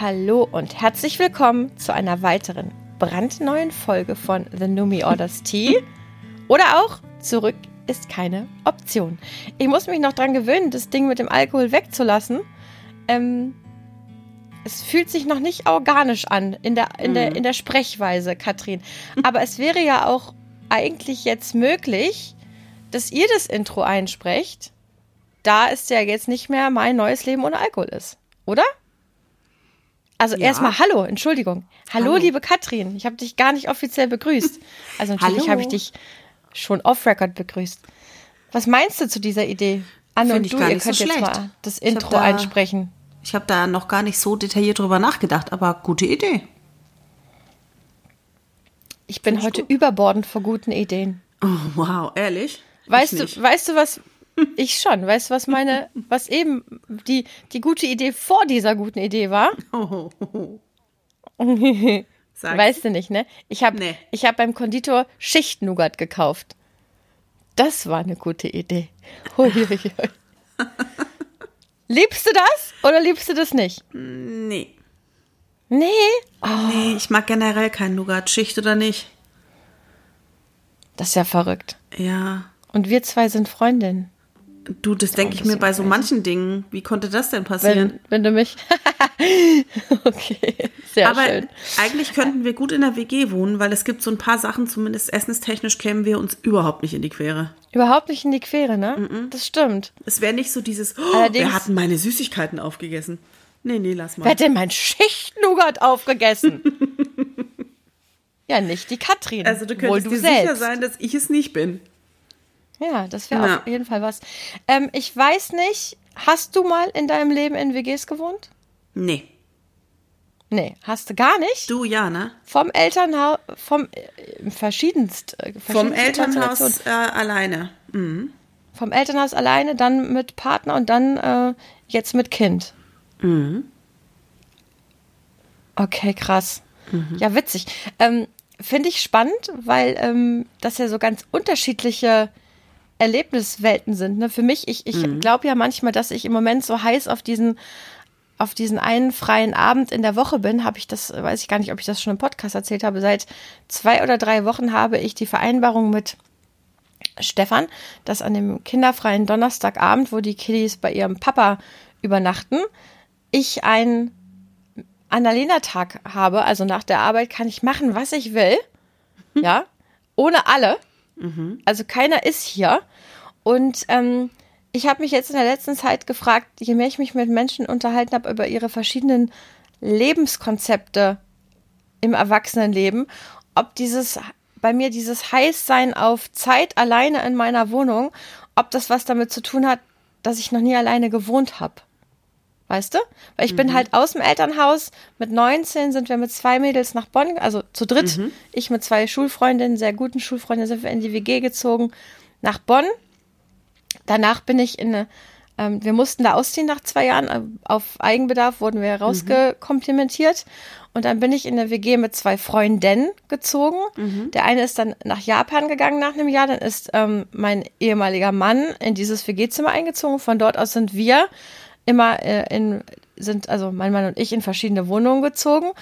Hallo und herzlich willkommen zu einer weiteren brandneuen Folge von The Numi Orders Tea. Oder auch Zurück ist keine Option. Ich muss mich noch dran gewöhnen, das Ding mit dem Alkohol wegzulassen. Ähm, es fühlt sich noch nicht organisch an in der, in, der, in der Sprechweise, Katrin. Aber es wäre ja auch eigentlich jetzt möglich, dass ihr das Intro einsprecht, da es ja jetzt nicht mehr mein neues Leben ohne Alkohol ist. Oder? Also Ja. erstmal Hallo, Entschuldigung. Hallo, Hallo. liebe Katrin. Ich habe dich gar nicht offiziell begrüßt. Also natürlich habe ich dich schon off-Record begrüßt. Was meinst du zu dieser Idee? Anne Find und ich du, ihr nicht so könnt jetzt schlecht. mal das Ich Intro da- einsprechen. Ich habe da noch gar nicht so detailliert drüber nachgedacht, aber gute Idee. Ich bin heute überbordend vor guten Ideen. Oh, wow, ehrlich? Weißt Ich du, nicht. weißt du was? Ich schon. Weißt du, was meine, was eben die, die gute Idee vor dieser guten Idee war? Oh, oh, oh. Weißt du nicht, ne? Ich habe Nee. ich hab beim Konditor Schicht-Nougat gekauft. Das war eine gute Idee. Huiuiui. liebst du das oder liebst du das nicht? Nee. Nee. Nee, ich mag generell kein Nougat, Schicht oder nicht. Das ist ja verrückt. Ja. Und wir zwei sind Freundinnen. Du, das denke ich mir bei so manchen Dingen. Wie konnte das denn passieren? Wenn, wenn du mich. okay, sehr Aber schön. eigentlich könnten wir gut in der WG wohnen, weil es gibt so ein paar Sachen, zumindest essenstechnisch, kämen wir uns überhaupt nicht in die Quere. Überhaupt nicht in die Quere, ne? Das stimmt. Es wäre nicht so dieses, oh, Allerdings- wir hatten meine Süßigkeiten aufgegessen. Nee, nee, lass Wer mal. hat denn mein Schicht-Nougat aufgegessen? ja, nicht die Katrin. Also du wohl könntest du dir selbst. sicher sein, dass ich es nicht bin. Ja, das wäre Ja. auf jeden Fall was. Ähm, ich weiß nicht, hast du mal in deinem Leben in WGs gewohnt? Nee. Nee, hast du gar nicht? Du ja, ne? Vom Elternhaus, vom äh, verschiedenst, äh, Vom. Elternhaus äh, alleine. Mhm. Vom Elternhaus alleine, dann mit Partner und dann äh, jetzt mit Kind. Mhm. Okay, krass. Ja, witzig. Ähm, Finde ich spannend, weil ähm, das ja so ganz unterschiedliche Erlebniswelten sind. Ne? Für mich, ich, ich glaube ja manchmal, dass ich im Moment so heiß auf diesen auf diesen einen freien Abend in der Woche bin, habe ich das, weiß ich gar nicht, ob ich das schon im Podcast erzählt habe. Seit zwei oder drei Wochen habe ich die Vereinbarung mit Stefan, dass an dem kinderfreien Donnerstagabend, wo die Kiddies bei ihrem Papa übernachten, ich einen Annalena-Tag habe. Also nach der Arbeit kann ich machen, was ich will. Ja, ohne alle. Also keiner ist hier. Und ähm, ich habe mich jetzt in der letzten Zeit gefragt, je mehr ich mich mit Menschen unterhalten habe über ihre verschiedenen Lebenskonzepte im Erwachsenenleben, ob dieses bei mir dieses Heißsein auf Zeit alleine in meiner Wohnung, ob das was damit zu tun hat, dass ich noch nie alleine gewohnt habe. Weißt du? Weil ich bin halt aus dem Elternhaus. Mit 19 sind wir mit zwei Mädels nach Bonn, also zu dritt. Ich mit zwei Schulfreundinnen, sehr guten Schulfreundinnen, sind wir in die WG gezogen nach Bonn. Danach bin ich in eine, ähm, wir mussten da ausziehen nach zwei Jahren. äh, Auf Eigenbedarf wurden wir rausgekomplimentiert. Und dann bin ich in eine WG mit zwei Freundinnen gezogen. Der eine ist dann nach Japan gegangen nach einem Jahr. Dann ist ähm, mein ehemaliger Mann in dieses WG-Zimmer eingezogen. Von dort aus sind wir immer äh, in, sind, also mein Mann und ich in verschiedene Wohnungen gezogen.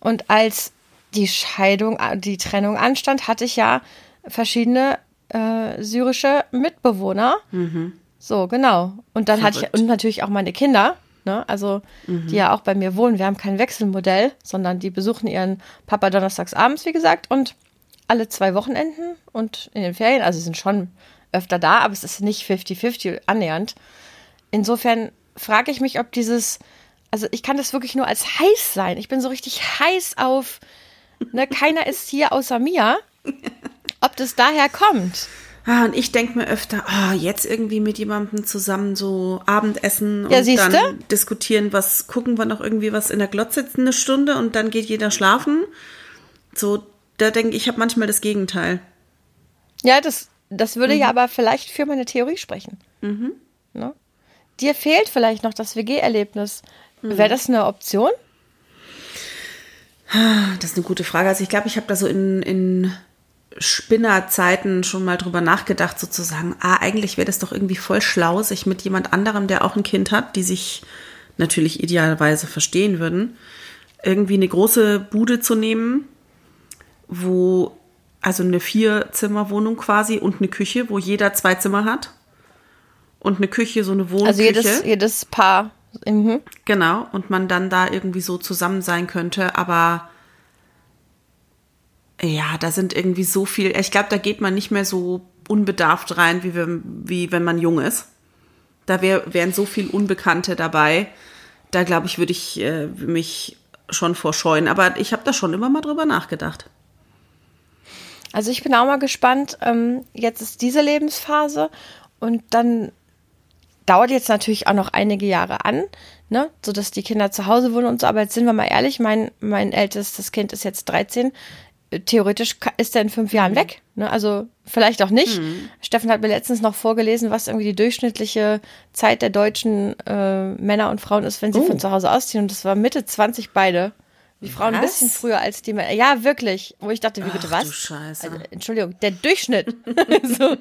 Und als die Scheidung, äh, die Trennung anstand, hatte ich ja verschiedene äh, syrische Mitbewohner. So, genau. Und dann hatte ich, Verrückt. und natürlich auch meine Kinder, ne, also die ja auch bei mir wohnen. Wir haben kein Wechselmodell, sondern die besuchen ihren Papa donnerstags abends, wie gesagt, und alle zwei Wochenenden und in den Ferien, also sie sind schon öfter da, aber es ist nicht 50-50 annähernd. Insofern frage ich mich, ob dieses, also ich kann das wirklich nur als heiß sein. Ich bin so richtig heiß auf, ne, keiner ist hier außer mir. Ob das daher kommt. Ah, und ich denke mir öfter, ah, jetzt irgendwie mit jemandem zusammen so Abendessen Ja, und siehste? dann diskutieren, was gucken wir noch irgendwie was in der Glotze eine Stunde und dann geht jeder schlafen. So, da denke ich, ich habe manchmal das Gegenteil. Ja, das, das würde ja aber vielleicht für meine Theorie sprechen. Ne? Dir fehlt vielleicht noch das WG-Erlebnis. Wäre das eine Option? Das ist eine gute Frage. Also ich glaube, ich habe da so in, in Spinnerzeiten schon mal drüber nachgedacht, sozusagen, ah, eigentlich wäre das doch irgendwie voll schlau, sich mit jemand anderem, der auch ein Kind hat, die sich natürlich idealerweise verstehen würden, irgendwie eine große Bude zu nehmen, wo, also eine Vier-Zimmer-Wohnung quasi und eine Küche, wo jeder zwei Zimmer hat. Und eine Küche, so eine Wohnküche. Also jedes, jedes Paar. Mhm. Genau, und man dann da irgendwie so zusammen sein könnte, aber ja, da sind irgendwie so viel, ich glaube, da geht man nicht mehr so unbedarft rein, wie, wir, wie wenn man jung ist. Da wär, wären so viel Unbekannte dabei. Da glaube ich, würde ich äh, mich schon vorscheuen. Aber ich habe da schon immer mal drüber nachgedacht. Also ich bin auch mal gespannt. Ähm, jetzt ist diese Lebensphase und dann dauert jetzt natürlich auch noch einige Jahre an, ne, so dass die Kinder zu Hause wohnen und so. Aber jetzt sind wir mal ehrlich, mein, mein ältestes Kind ist jetzt 13 theoretisch ist er in fünf Jahren mhm. weg. Ne? Also vielleicht auch nicht. Mhm. Steffen hat mir letztens noch vorgelesen, was irgendwie die durchschnittliche Zeit der deutschen äh, Männer und Frauen ist, wenn sie oh. von zu Hause ausziehen. Und das war Mitte 20 beide. Die Frauen was? ein bisschen früher als die Männer. Ja, wirklich. Wo ich dachte, wie bitte Ach, was? Du Scheiße. Also, Entschuldigung, der Durchschnitt. so.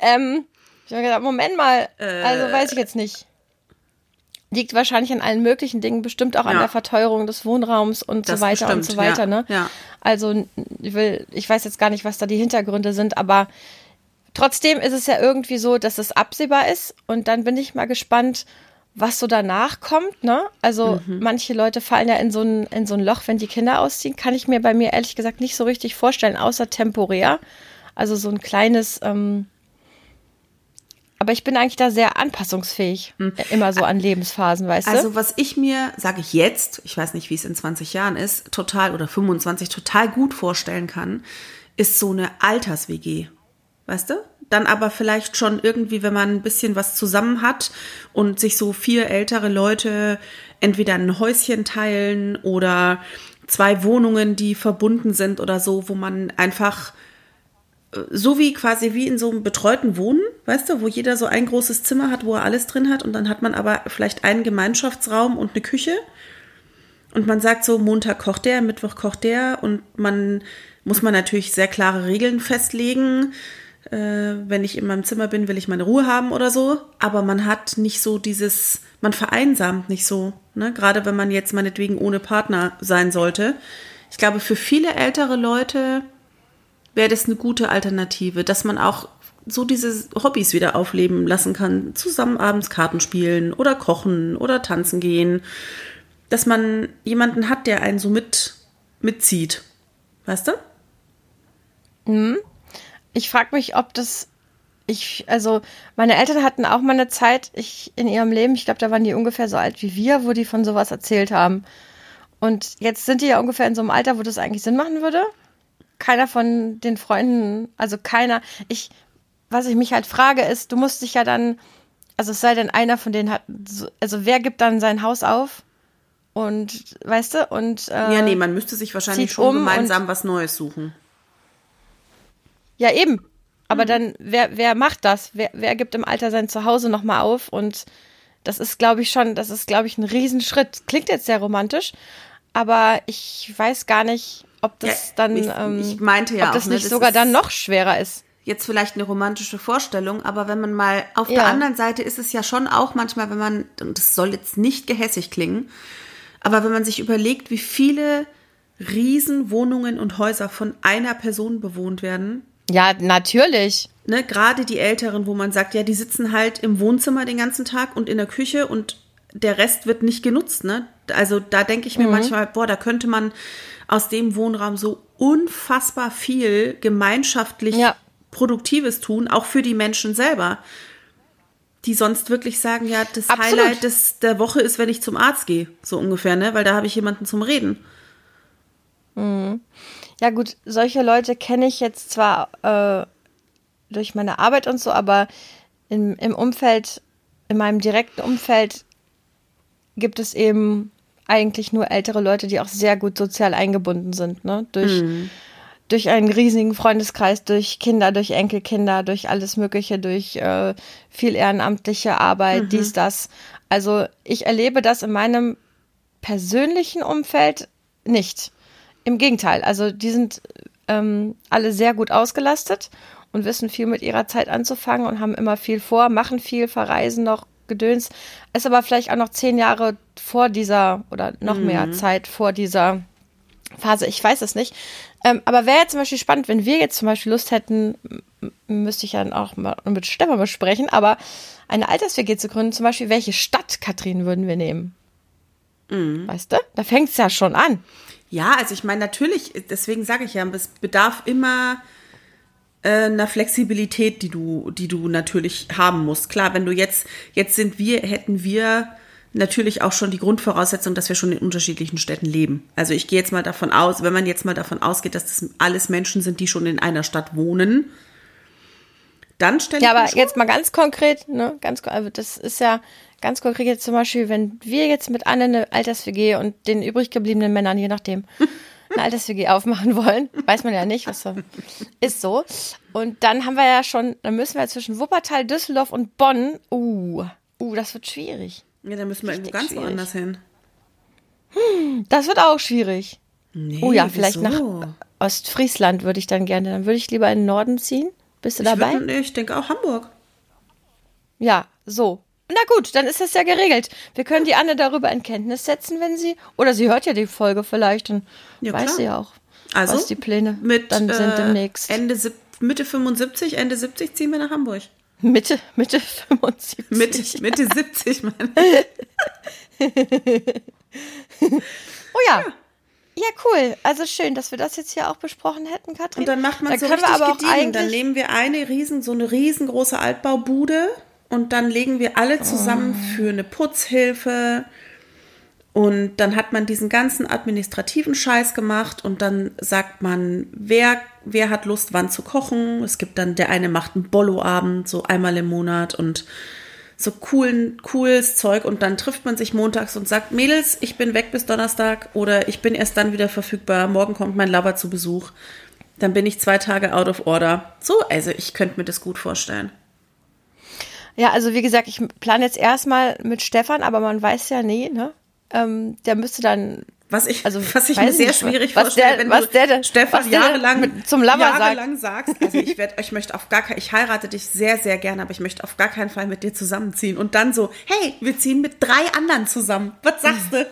ähm, ich habe gedacht, Moment mal, äh, also weiß ich jetzt nicht liegt wahrscheinlich an allen möglichen Dingen, bestimmt auch an der Verteuerung des Wohnraums und das so weiter bestimmt, und so weiter. Ja. Ne? Ja. Also ich will, ich weiß jetzt gar nicht, was da die Hintergründe sind, aber trotzdem ist es ja irgendwie so, dass es absehbar ist und dann bin ich mal gespannt, was so danach kommt, ne? Also mhm. manche Leute fallen ja in so ein in so ein Loch, wenn die Kinder ausziehen, kann ich mir bei mir ehrlich gesagt nicht so richtig vorstellen, außer temporär. Also so ein kleines ähm, aber ich bin eigentlich da sehr anpassungsfähig, hm. immer so an Lebensphasen, weißt also, du? Also was ich mir, sage ich jetzt, ich weiß nicht, wie es in 20 Jahren ist, total oder 25 total gut vorstellen kann, ist so eine Alters-WG. Weißt du? Dann aber vielleicht schon irgendwie, wenn man ein bisschen was zusammen hat und sich so vier ältere Leute entweder ein Häuschen teilen oder zwei Wohnungen, die verbunden sind oder so, wo man einfach so wie quasi wie in so einem betreuten Wohnen, weißt du, wo jeder so ein großes Zimmer hat, wo er alles drin hat und dann hat man aber vielleicht einen Gemeinschaftsraum und eine Küche und man sagt so, Montag kocht der, Mittwoch kocht der und man muss man natürlich sehr klare Regeln festlegen. Äh, wenn ich in meinem Zimmer bin, will ich meine Ruhe haben oder so. Aber man hat nicht so dieses, man vereinsamt nicht so. Ne? Gerade wenn man jetzt meinetwegen ohne Partner sein sollte. Ich glaube, für viele ältere Leute wäre das eine gute Alternative, dass man auch so diese Hobbys wieder aufleben lassen kann. Zusammen abends Karten spielen oder kochen oder tanzen gehen. Dass man jemanden hat, der einen so mit, mitzieht. Weißt du? Hm. Ich frage mich, ob das. Ich, also, meine Eltern hatten auch mal eine Zeit ich, in ihrem Leben, ich glaube, da waren die ungefähr so alt wie wir, wo die von sowas erzählt haben. Und jetzt sind die ja ungefähr in so einem Alter, wo das eigentlich Sinn machen würde keiner von den Freunden, also keiner, ich, was ich mich halt frage, ist, du musst dich ja dann, also es sei denn, einer von denen hat, also wer gibt dann sein Haus auf? Und, weißt du, und. Äh, ja, nee, man müsste sich wahrscheinlich schon um gemeinsam was Neues suchen. Ja, eben. Aber mhm. dann, wer, wer macht das? Wer, wer gibt im Alter sein Zuhause nochmal auf? Und das ist, glaube ich, schon, das ist, glaube ich, ein Riesenschritt. Klingt jetzt sehr romantisch, aber ich weiß gar nicht, ob das ja, dann, ich, ähm, ich meinte ja ob das auch, ne, nicht das sogar dann noch schwerer ist. Jetzt vielleicht eine romantische Vorstellung, aber wenn man mal auf ja. der anderen Seite ist es ja schon auch manchmal, wenn man, und das soll jetzt nicht gehässig klingen, aber wenn man sich überlegt, wie viele Riesenwohnungen und Häuser von einer Person bewohnt werden. Ja, natürlich. Ne, gerade die Älteren, wo man sagt, ja, die sitzen halt im Wohnzimmer den ganzen Tag und in der Küche und der Rest wird nicht genutzt. Ne? Also da denke ich mir mhm. manchmal, boah, da könnte man aus dem Wohnraum so unfassbar viel gemeinschaftlich ja. Produktives tun, auch für die Menschen selber. Die sonst wirklich sagen, ja, das Absolut. Highlight des, der Woche ist, wenn ich zum Arzt gehe, so ungefähr, ne? Weil da habe ich jemanden zum Reden. Mhm. Ja, gut, solche Leute kenne ich jetzt zwar äh, durch meine Arbeit und so, aber im, im Umfeld, in meinem direkten Umfeld gibt es eben eigentlich nur ältere Leute, die auch sehr gut sozial eingebunden sind, ne? Durch, mhm. durch einen riesigen Freundeskreis, durch Kinder, durch Enkelkinder, durch alles Mögliche, durch äh, viel ehrenamtliche Arbeit, mhm. dies, das. Also ich erlebe das in meinem persönlichen Umfeld nicht. Im Gegenteil, also die sind ähm, alle sehr gut ausgelastet und wissen viel mit ihrer Zeit anzufangen und haben immer viel vor, machen viel, verreisen noch Gedöns. Ist aber vielleicht auch noch zehn Jahre vor dieser oder noch mhm. mehr Zeit vor dieser Phase. Ich weiß es nicht. Ähm, aber wäre jetzt zum Beispiel spannend, wenn wir jetzt zum Beispiel Lust hätten, müsste ich dann auch mal mit Stefan besprechen, aber eine Alters-WG zu gründen, zum Beispiel, welche Stadt, Katrin, würden wir nehmen? Mhm. Weißt du? Da fängt es ja schon an. Ja, also ich meine, natürlich, deswegen sage ich ja, es bedarf immer einer Flexibilität, die du, die du natürlich haben musst. Klar, wenn du jetzt, jetzt sind wir, hätten wir natürlich auch schon die Grundvoraussetzung, dass wir schon in unterschiedlichen Städten leben. Also ich gehe jetzt mal davon aus, wenn man jetzt mal davon ausgeht, dass das alles Menschen sind, die schon in einer Stadt wohnen, dann stelle Ja, aber jetzt mal ganz konkret, ne, ganz, also das ist ja ganz konkret jetzt zum Beispiel, wenn wir jetzt mit Anne eine Alters-WG und den übrig gebliebenen Männern, je nachdem, eine Alters-WG aufmachen wollen, weiß man ja nicht, was so ist so. Und dann haben wir ja schon, dann müssen wir zwischen Wuppertal, Düsseldorf und Bonn, uh, uh, das wird schwierig. Ja, dann müssen wir irgendwo ganz schwierig. woanders hin. Hm, das wird auch schwierig. Nee, oh ja, vielleicht wieso? nach Ostfriesland würde ich dann gerne. Dann würde ich lieber in den Norden ziehen. Bist du dabei? Ich, ich denke auch Hamburg. Ja, so. Na gut, dann ist das ja geregelt. Wir können die Anne darüber in Kenntnis setzen, wenn sie, oder sie hört ja die Folge vielleicht und ja, weiß klar. sie ja auch, also, was die Pläne mit, dann sind äh, demnächst. Ende, Mitte 75, Ende 70 ziehen wir nach Hamburg. Mitte, Mitte 75. Mitte, Mitte 70, meine Oh ja. ja. Ja, cool. Also schön, dass wir das jetzt hier auch besprochen hätten, Katrin. Und dann macht man dann so richtig wir aber gediegen. Dann nehmen wir eine riesen, so eine riesengroße Altbaubude und dann legen wir alle zusammen oh. für eine Putzhilfe. Und dann hat man diesen ganzen administrativen Scheiß gemacht und dann sagt man, wer, wer hat Lust, wann zu kochen. Es gibt dann, der eine macht einen Bollo-Abend, so einmal im Monat und so coolen, cooles Zeug und dann trifft man sich montags und sagt, Mädels, ich bin weg bis Donnerstag oder ich bin erst dann wieder verfügbar, morgen kommt mein Lover zu Besuch. Dann bin ich zwei Tage out of order. So, also ich könnte mir das gut vorstellen. Ja, also wie gesagt, ich plane jetzt erstmal mit Stefan, aber man weiß ja nie, ne? Ähm, der müsste dann was ich, also, was ich mir sehr nicht, schwierig vorstelle, wenn was der, du Stefan was jahrelang, zum jahrelang sagt. sagst, also ich werde, ich möchte auf gar keinen, ich heirate dich sehr, sehr gerne, aber ich möchte auf gar keinen Fall mit dir zusammenziehen. Und dann so, hey, wir ziehen mit drei anderen zusammen. Was sagst du?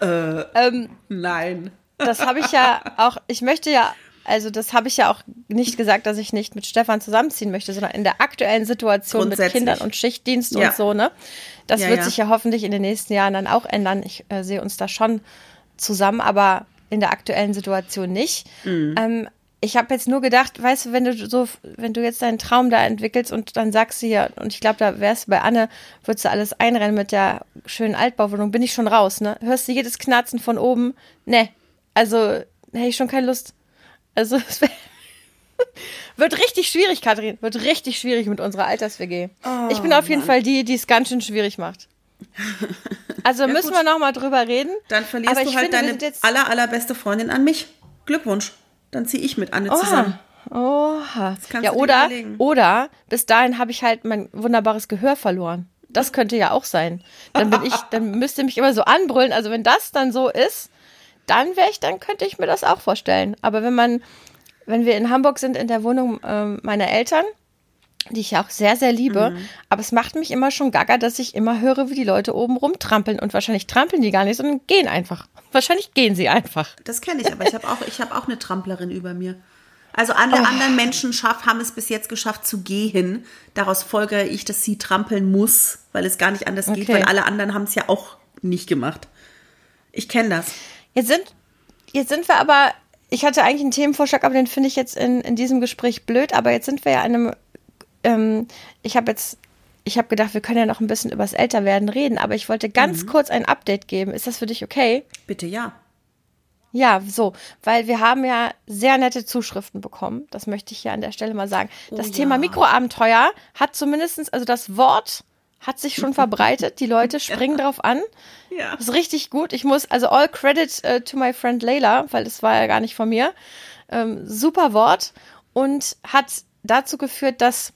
äh, ähm, nein. Das habe ich ja auch, ich möchte ja also das habe ich ja auch nicht gesagt, dass ich nicht mit Stefan zusammenziehen möchte, sondern in der aktuellen Situation mit Kindern und Schichtdienst ja. und so, ne? Das ja, wird ja. sich ja hoffentlich in den nächsten Jahren dann auch ändern. Ich äh, sehe uns da schon zusammen, aber in der aktuellen Situation nicht. Mhm. Ähm, ich habe jetzt nur gedacht, weißt du, wenn du so, wenn du jetzt deinen Traum da entwickelst und dann sagst du ja, und ich glaube, da wärst du bei Anne, würdest du alles einrennen mit der schönen Altbauwohnung, bin ich schon raus, ne? Hörst du jedes Knarzen von oben? Ne. Also, hätte ich schon keine Lust. Also, es wird richtig schwierig, Kathrin. Wird richtig schwierig mit unserer Alters-WG. Oh, ich bin auf jeden Mann. Fall die, die es ganz schön schwierig macht. Also ja, müssen gut. wir noch mal drüber reden. Dann verlierst du halt finde, deine aller, allerbeste Freundin an mich. Glückwunsch. Dann ziehe ich mit Anne Oha. zusammen. Oha. Ja, oder, oder bis dahin habe ich halt mein wunderbares Gehör verloren. Das könnte ja auch sein. Dann bin ich, dann müsste mich immer so anbrüllen. Also wenn das dann so ist, dann wäre ich, dann könnte ich mir das auch vorstellen. Aber wenn man, wenn wir in Hamburg sind in der Wohnung äh, meiner Eltern, die ich auch sehr, sehr liebe. Mhm. Aber es macht mich immer schon gaga, dass ich immer höre, wie die Leute oben rumtrampeln. Und wahrscheinlich trampeln die gar nicht, sondern gehen einfach. Wahrscheinlich gehen sie einfach. Das kenne ich, aber ich habe auch, hab auch eine Tramplerin über mir. Also alle oh. anderen Menschen schaff, haben es bis jetzt geschafft zu gehen. Daraus folge ich, dass sie trampeln muss, weil es gar nicht anders okay. geht, weil alle anderen haben es ja auch nicht gemacht. Ich kenne das. Jetzt sind, jetzt sind wir aber, ich hatte eigentlich einen Themenvorschlag, aber den finde ich jetzt in, in diesem Gespräch blöd, aber jetzt sind wir ja in einem ähm, ich habe jetzt, ich habe gedacht, wir können ja noch ein bisschen übers Älterwerden reden, aber ich wollte ganz mhm. kurz ein Update geben. Ist das für dich okay? Bitte ja. Ja, so, weil wir haben ja sehr nette Zuschriften bekommen. Das möchte ich hier an der Stelle mal sagen. Oh, das ja. Thema Mikroabenteuer hat zumindestens, also das Wort hat sich schon verbreitet. Die Leute springen ja. drauf an. Ja. Das ist richtig gut. Ich muss, also all credit uh, to my friend Layla, weil das war ja gar nicht von mir. Ähm, super Wort und hat dazu geführt, dass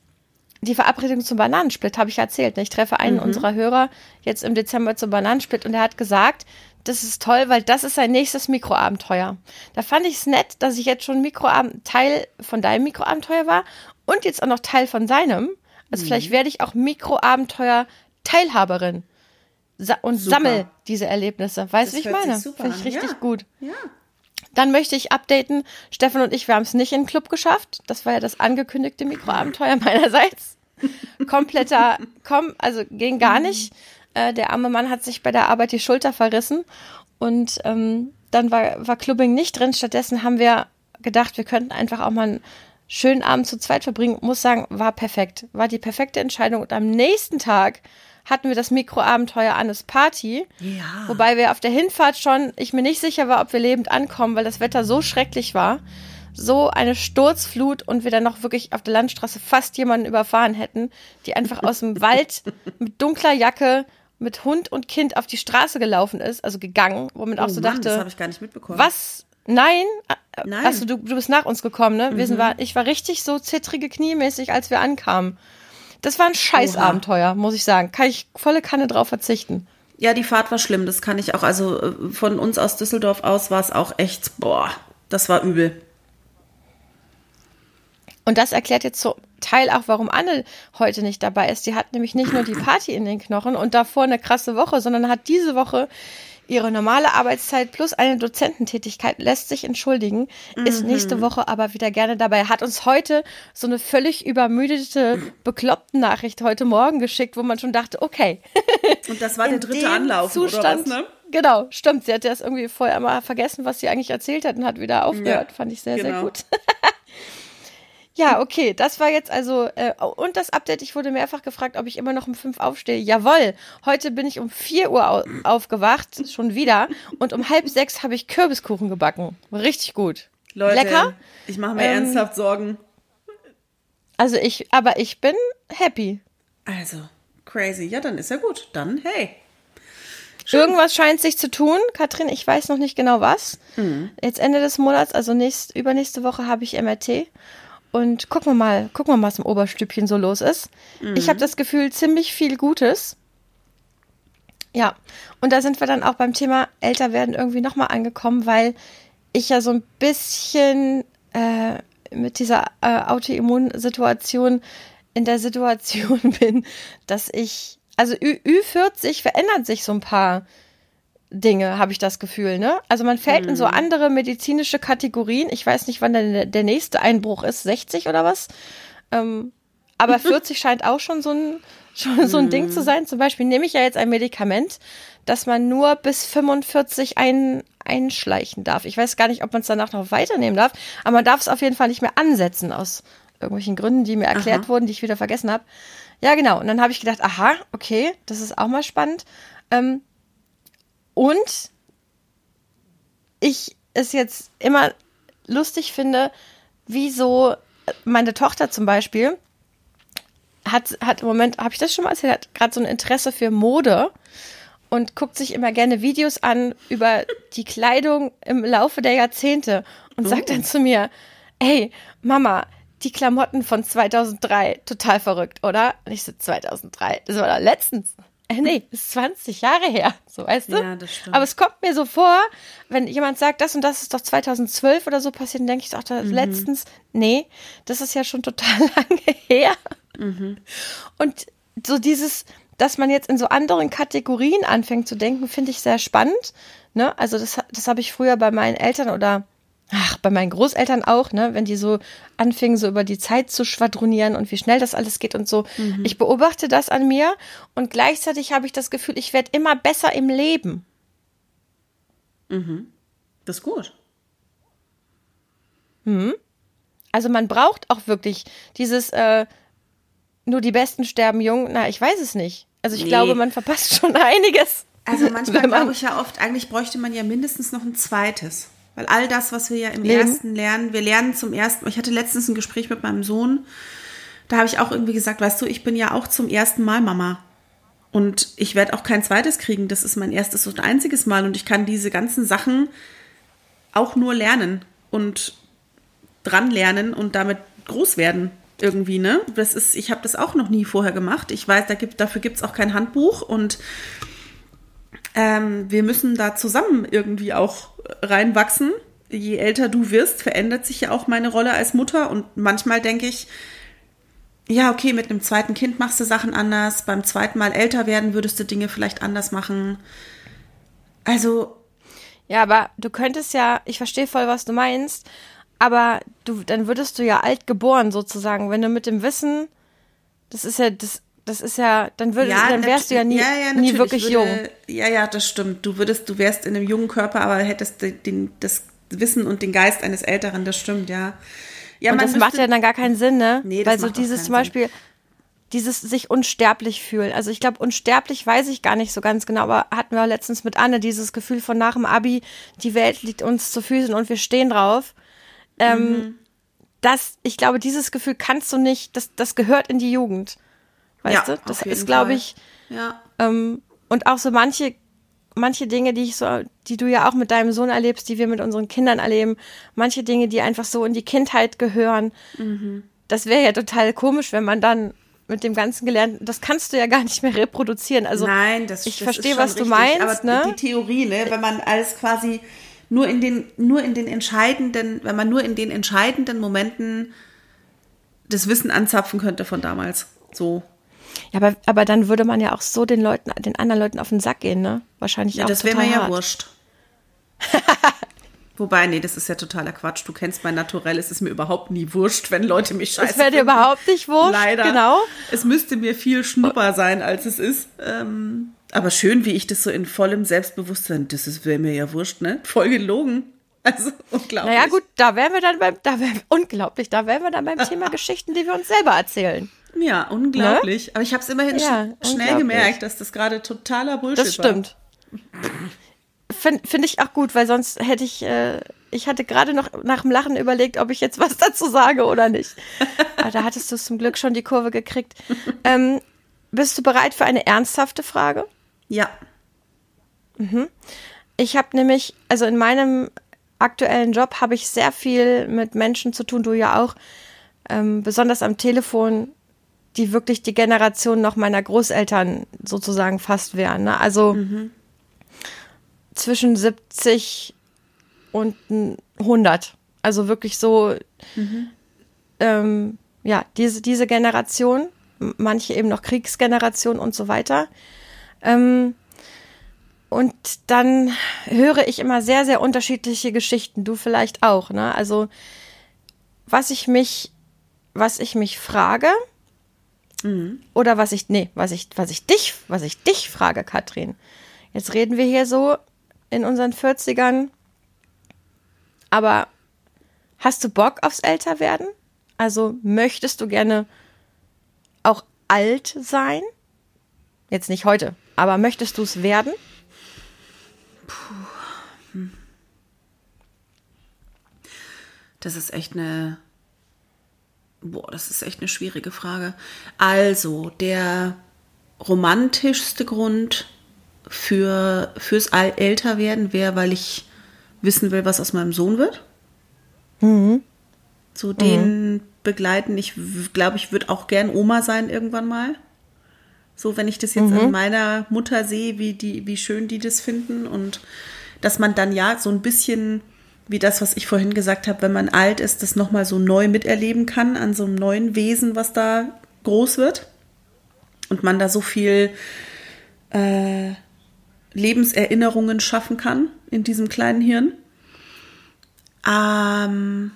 die Verabredung zum Bananensplit habe ich erzählt. Ne? Ich treffe einen mhm. unserer Hörer jetzt im Dezember zum Bananensplit und er hat gesagt, das ist toll, weil das ist sein nächstes Mikroabenteuer. Da fand ich es nett, dass ich jetzt schon Mikroabend Teil von deinem Mikroabenteuer war und jetzt auch noch Teil von seinem. Also mhm. vielleicht werde ich auch Mikroabenteuer Teilhaberin und super. sammel diese Erlebnisse. Weißt du, wie ich meine? Finde ich richtig ja. gut. Ja. Dann möchte ich updaten. Stefan und ich, wir haben es nicht in den Club geschafft. Das war ja das angekündigte Mikroabenteuer meinerseits. Kompletter, komm, also ging gar nicht. Äh, der arme Mann hat sich bei der Arbeit die Schulter verrissen und ähm, dann war, war Clubbing nicht drin. Stattdessen haben wir gedacht, wir könnten einfach auch mal einen schönen Abend zu zweit verbringen. Muss sagen, war perfekt. War die perfekte Entscheidung. Und am nächsten Tag hatten wir das Mikroabenteuer Annes Party. Ja. Wobei wir auf der Hinfahrt schon, ich mir nicht sicher war, ob wir lebend ankommen, weil das Wetter so schrecklich war. So eine Sturzflut und wir dann noch wirklich auf der Landstraße fast jemanden überfahren hätten, die einfach aus dem Wald mit dunkler Jacke mit Hund und Kind auf die Straße gelaufen ist, also gegangen, womit oh auch so Mann, dachte, das habe ich gar nicht mitbekommen. was? Nein? Nein. Achso, du, du bist nach uns gekommen, ne? Wir sind, war, ich war richtig so zittrige kniemäßig, als wir ankamen. Das war ein Scheißabenteuer, muss ich sagen. Kann ich volle Kanne drauf verzichten. Ja, die Fahrt war schlimm, das kann ich auch. Also äh, von uns aus Düsseldorf aus war es auch echt, boah, das war übel. Und das erklärt jetzt zum Teil auch, warum Anne heute nicht dabei ist. Die hat nämlich nicht nur die Party in den Knochen und davor eine krasse Woche, sondern hat diese Woche ihre normale Arbeitszeit plus eine Dozententätigkeit, lässt sich entschuldigen, ist Mhm. nächste Woche aber wieder gerne dabei. Hat uns heute so eine völlig übermüdete, bekloppte Nachricht heute Morgen geschickt, wo man schon dachte, okay. Und das war der dritte Anlauf, Zustand, oder was, ne? Genau, stimmt. Sie hatte das irgendwie vorher mal vergessen, was sie eigentlich erzählt hat und hat wieder aufgehört. Ja, Fand ich sehr, sehr genau. gut. Ja, okay, das war jetzt also, äh, und das Update, ich wurde mehrfach gefragt, ob ich immer noch um fünf aufstehe. Jawohl, heute bin ich um vier Uhr au aufgewacht, schon wieder, und um halb sechs habe ich Kürbiskuchen gebacken. Richtig gut. Leute, Lecker? ich mache mir Ähm, ernsthaft Sorgen. Also ich, aber ich bin happy. Also, crazy. Ja, dann ist ja gut. Dann, hey. Irgendwas scheint sich zu tun. Katrin, ich weiß noch nicht genau was. Mhm. Jetzt Ende des Monats, also nächst, übernächste Woche habe ich MRT. Und gucken wir mal, gucken wir mal, was im Oberstübchen so los ist. Ich Mhm. habe das Gefühl, ziemlich viel Gutes. Ja, und da sind wir dann auch beim Thema älter werden irgendwie nochmal angekommen, weil ich ja so ein bisschen äh, mit dieser äh, Autoimmunsituation in der Situation bin, dass ich, also Ü Ü40 verändert sich so ein paar Dinge, habe ich das Gefühl, ne? Also man fällt in so andere medizinische Kategorien. Ich weiß nicht, wann der, der nächste Einbruch ist, 60 oder was? Ähm, aber 40 scheint auch schon so ein, schon so ein Ding zu sein. Zum Beispiel nehme ich ja jetzt ein Medikament, das man nur bis 45 ein, einschleichen darf. Ich weiß gar nicht, ob man es danach noch weiternehmen darf, aber man darf es auf jeden Fall nicht mehr ansetzen aus irgendwelchen Gründen, die mir erklärt Aha. wurden, die ich wieder vergessen habe. Ja, genau. Und dann habe ich gedacht, aha, okay, das ist auch mal spannend. Ähm, und ich es jetzt immer lustig finde, wie so meine Tochter zum Beispiel hat, hat im Moment, habe ich das schon mal erzählt, hat gerade so ein Interesse für Mode und guckt sich immer gerne Videos an über die Kleidung im Laufe der Jahrzehnte und sagt dann zu mir, hey, Mama, die Klamotten von 2003, total verrückt, oder? Und ich so, 2003, das war doch letztens. Äh, nee, das ist 20 Jahre her, so weißt du? Ja, das stimmt. Aber es kommt mir so vor, wenn jemand sagt, das und das ist doch 2012 oder so passiert, dann denke ich doch da letztens, nee, das ist ja schon total lange her. Und so dieses, dass man jetzt in so anderen Kategorien anfängt zu denken, finde ich sehr spannend. Ne? Also das, das habe ich früher bei meinen Eltern oder ach, bei meinen Großeltern auch, ne, wenn die so anfingen, so über die Zeit zu schwadronieren und wie schnell das alles geht und so. Ich beobachte das an mir und gleichzeitig habe ich das Gefühl, ich werde immer besser im Leben. Das ist gut. Also man braucht auch wirklich dieses, äh, nur die Besten sterben jung. Na, ich weiß es nicht. Also ich Nee. glaube, man verpasst schon einiges. Also manchmal man- glaube ich ja oft, eigentlich bräuchte man ja mindestens noch ein zweites. Weil all das, was wir ja im Leben. ersten lernen, wir lernen zum ersten Ich hatte letztens ein Gespräch mit meinem Sohn, da habe ich auch irgendwie gesagt, weißt du, ich bin ja auch zum ersten Mal Mama. Und ich werde auch kein zweites kriegen. Das ist mein erstes und einziges Mal. Und ich kann diese ganzen Sachen auch nur lernen und dran lernen und damit groß werden irgendwie, ne? Das ist, ich habe das auch noch nie vorher gemacht. Ich weiß, da gibt, dafür gibt es auch kein Handbuch und ähm, wir müssen da zusammen irgendwie auch reinwachsen. Je älter du wirst, verändert sich ja auch meine Rolle als Mutter und manchmal denke ich, ja, okay, mit einem zweiten Kind machst du Sachen anders. Beim zweiten Mal älter werden würdest du Dinge vielleicht anders machen. Also. Ja, aber du könntest ja, ich verstehe voll, was du meinst, aber du, dann würdest du ja alt geboren sozusagen, wenn du mit dem Wissen, das ist ja, das, das ist ja, dann würdest, ja, dann wärst du ja nie, ja, ja, nie wirklich würde, jung. Ja, ja, das stimmt. Du würdest, du wärst in einem jungen Körper, aber hättest den, das Wissen und den Geist eines Älteren, das stimmt, ja. Ja, und das macht ja dann gar keinen Sinn, ne? Nee, das Weil so dieses zum Beispiel, Sinn. dieses sich unsterblich fühlen. Also ich glaube, unsterblich weiß ich gar nicht so ganz genau, aber hatten wir letztens mit Anne dieses Gefühl von nach dem Abi, die Welt liegt uns zu Füßen und wir stehen drauf. Ähm, mhm. Das, ich glaube, dieses Gefühl kannst du nicht, das, das gehört in die Jugend. Weißt ja, du? Das ist, glaube ich, ja. Ähm, und auch so manche manche Dinge, die ich so, die du ja auch mit deinem Sohn erlebst, die wir mit unseren Kindern erleben, manche Dinge, die einfach so in die Kindheit gehören. Mhm. Das wäre ja total komisch, wenn man dann mit dem ganzen Gelernten, das kannst du ja gar nicht mehr reproduzieren. Also Nein, das, ich das verstehe, was richtig, du meinst. Aber ne? die Theorie, ne, wenn man alles quasi nur in den, nur in den entscheidenden, wenn man nur in den entscheidenden Momenten das Wissen anzapfen könnte von damals. So. Ja, aber, aber dann würde man ja auch so den Leuten, den anderen Leuten auf den Sack gehen, ne? Wahrscheinlich ja, auch das wäre mir ja wurscht. Wobei, nee, das ist ja totaler Quatsch. Du kennst mein Naturell, es ist mir überhaupt nie wurscht, wenn Leute mich scheiße Es wäre dir überhaupt nicht wurscht, Leider. genau. Es müsste mir viel schnupper sein, als es ist. Ähm, aber schön, wie ich das so in vollem Selbstbewusstsein, das wäre mir ja wurscht, ne? Voll gelogen. Also unglaublich. Naja, gut, da wären wir dann beim, da wären, unglaublich, da wären wir dann beim Thema Geschichten, die wir uns selber erzählen. Ja, unglaublich. Ne? Aber ich habe es immerhin ja, sch schnell gemerkt, dass das gerade totaler Bullshit war. Das stimmt. Finde find ich auch gut, weil sonst hätte ich, äh, ich hatte gerade noch nach dem Lachen überlegt, ob ich jetzt was dazu sage oder nicht. Aber da hattest du zum Glück schon die Kurve gekriegt. Ähm, bist du bereit für eine ernsthafte Frage? Ja. Mhm. Ich habe nämlich, also in meinem aktuellen Job habe ich sehr viel mit Menschen zu tun, du ja auch, ähm, besonders am Telefon, die wirklich die Generation noch meiner Großeltern sozusagen fast wären. Ne? Also mhm. zwischen 70 und 100. Also wirklich so, mhm. ähm, ja, diese, diese Generation, manche eben noch Kriegsgeneration und so weiter. Ähm, und dann höre ich immer sehr, sehr unterschiedliche Geschichten. Du vielleicht auch, ne? Also, was ich mich, was ich mich frage, Mhm. Oder was ich, nee, was ich, was ich dich, was ich dich frage, Katrin. Jetzt reden wir hier so in unseren 40ern. Aber hast du Bock aufs Älterwerden? Also möchtest du gerne auch alt sein? Jetzt nicht heute, aber möchtest du es werden? Puh. Hm. Das ist echt eine Boah, das ist echt eine schwierige Frage. Also, der romantischste Grund für, fürs Älterwerden wäre, weil ich wissen will, was aus meinem Sohn wird. Mhm. So den mhm. begleiten. Ich glaube, ich würde auch gern Oma sein irgendwann mal. So, wenn ich das jetzt mhm. an meiner Mutter sehe, wie, die, wie schön die das finden und dass man dann ja so ein bisschen wie das, was ich vorhin gesagt habe, wenn man alt ist, das nochmal so neu miterleben kann an so einem neuen Wesen, was da groß wird. Und man da so viel äh, Lebenserinnerungen schaffen kann in diesem kleinen Hirn. Ähm,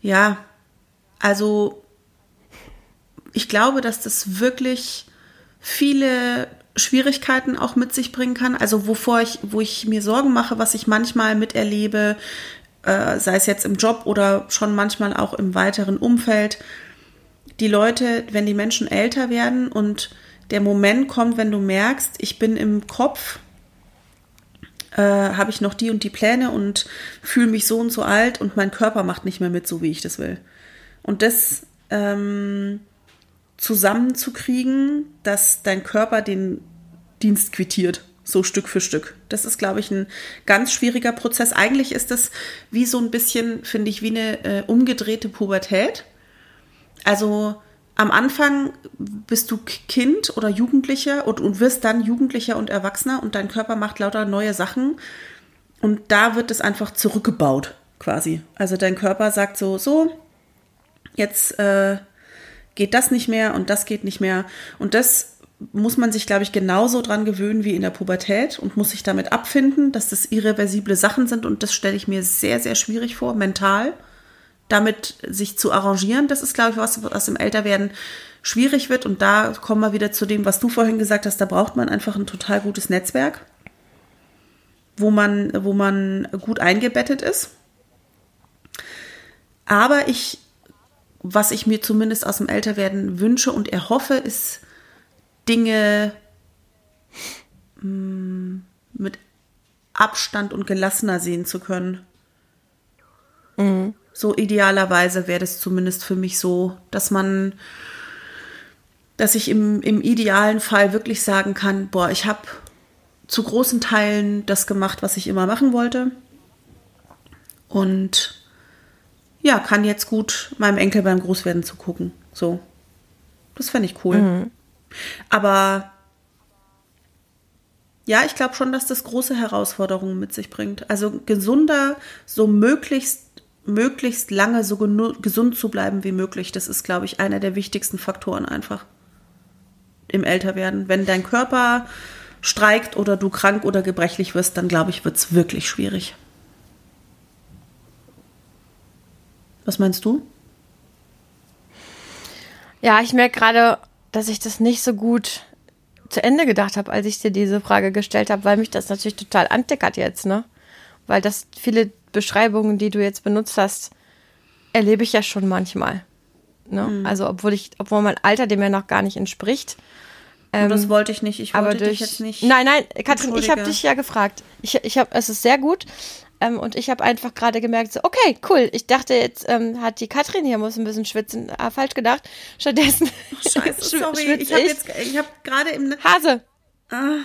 ja, also ich glaube, dass das wirklich viele Schwierigkeiten auch mit sich bringen kann. Also wovor ich, wo ich mir Sorgen mache, was ich manchmal miterlebe, äh, sei es jetzt im Job oder schon manchmal auch im weiteren Umfeld. Die Leute, wenn die Menschen älter werden und der Moment kommt, wenn du merkst, ich bin im Kopf, äh, habe ich noch die und die Pläne und fühle mich so und so alt und mein Körper macht nicht mehr mit, so wie ich das will. Und das ähm, zusammenzukriegen, dass dein Körper den Dienst quittiert, so Stück für Stück. Das ist, glaube ich, ein ganz schwieriger Prozess. Eigentlich ist das wie so ein bisschen, finde ich, wie eine äh, umgedrehte Pubertät. Also am Anfang bist du Kind oder Jugendlicher und, und wirst dann Jugendlicher und Erwachsener und dein Körper macht lauter neue Sachen. Und da wird es einfach zurückgebaut, quasi. Also dein Körper sagt so, so, jetzt äh, geht das nicht mehr und das geht nicht mehr. Und das muss man sich, glaube ich, genauso dran gewöhnen wie in der Pubertät und muss sich damit abfinden, dass das irreversible Sachen sind. Und das stelle ich mir sehr, sehr schwierig vor, mental damit sich zu arrangieren. Das ist, glaube ich, was, was im Älterwerden schwierig wird. Und da kommen wir wieder zu dem, was du vorhin gesagt hast. Da braucht man einfach ein total gutes Netzwerk, wo man, wo man gut eingebettet ist. Aber ich, was ich mir zumindest aus dem Älterwerden wünsche und erhoffe, ist Dinge mh, mm, mit Abstand und gelassener sehen zu können. Mhm. So idealerweise wäre das zumindest für mich so, dass man, dass ich im, im idealen Fall wirklich sagen kann, boah, ich habe zu großen Teilen das gemacht, was ich immer machen wollte. Und ja, kann jetzt gut meinem Enkel beim Großwerden zugucken. So. Das fände ich cool. Mhm. Aber ja, ich glaube schon, dass das große Herausforderungen mit sich bringt. Also gesunder, so möglichst, möglichst lange so gesund zu bleiben wie möglich, das ist, glaube ich, einer der wichtigsten Faktoren einfach im Älterwerden. Wenn dein Körper streikt oder du krank oder gebrechlich wirst, dann glaube ich, wird es wirklich schwierig. Was meinst du? Ja, ich merke gerade, dass ich das nicht so gut zu Ende gedacht habe, als ich dir diese Frage gestellt habe, weil mich das natürlich total antickert jetzt, ne? Weil das viele Beschreibungen, die du jetzt benutzt hast, erlebe ich ja schon manchmal. Ne? Mhm. Also obwohl ich, obwohl mein Alter dem ja noch gar nicht entspricht. Ähm, das wollte ich nicht. Ich wollte durch, dich jetzt nicht. Nein, nein, Katrin, ich habe dich ja gefragt. Ich, ich habe, es ist sehr gut. Ähm, und ich habe einfach gerade gemerkt, so, okay, cool. Ich dachte, jetzt ähm, hat die Katrin hier muss ein bisschen schwitzen. Ah, falsch gedacht. Stattdessen. Oh, scheiße, sorry. Ich habe jetzt, ich habe gerade im. Hase. Ah.